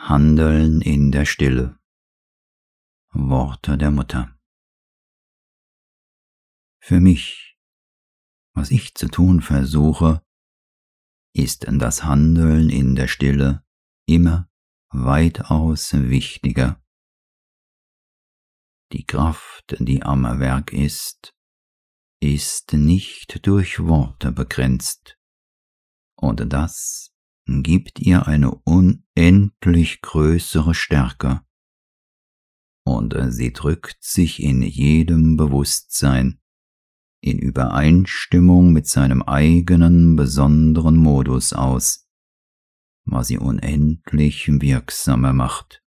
Handeln in der Stille. Worte der Mutter. Für mich, was ich zu tun versuche, ist das Handeln in der Stille immer weitaus wichtiger. Die Kraft, die am Werk ist, ist nicht durch Worte begrenzt, und das gibt ihr eine unendlich größere Stärke, und sie drückt sich in jedem Bewusstsein, in Übereinstimmung mit seinem eigenen besonderen Modus aus, was sie unendlich wirksamer macht.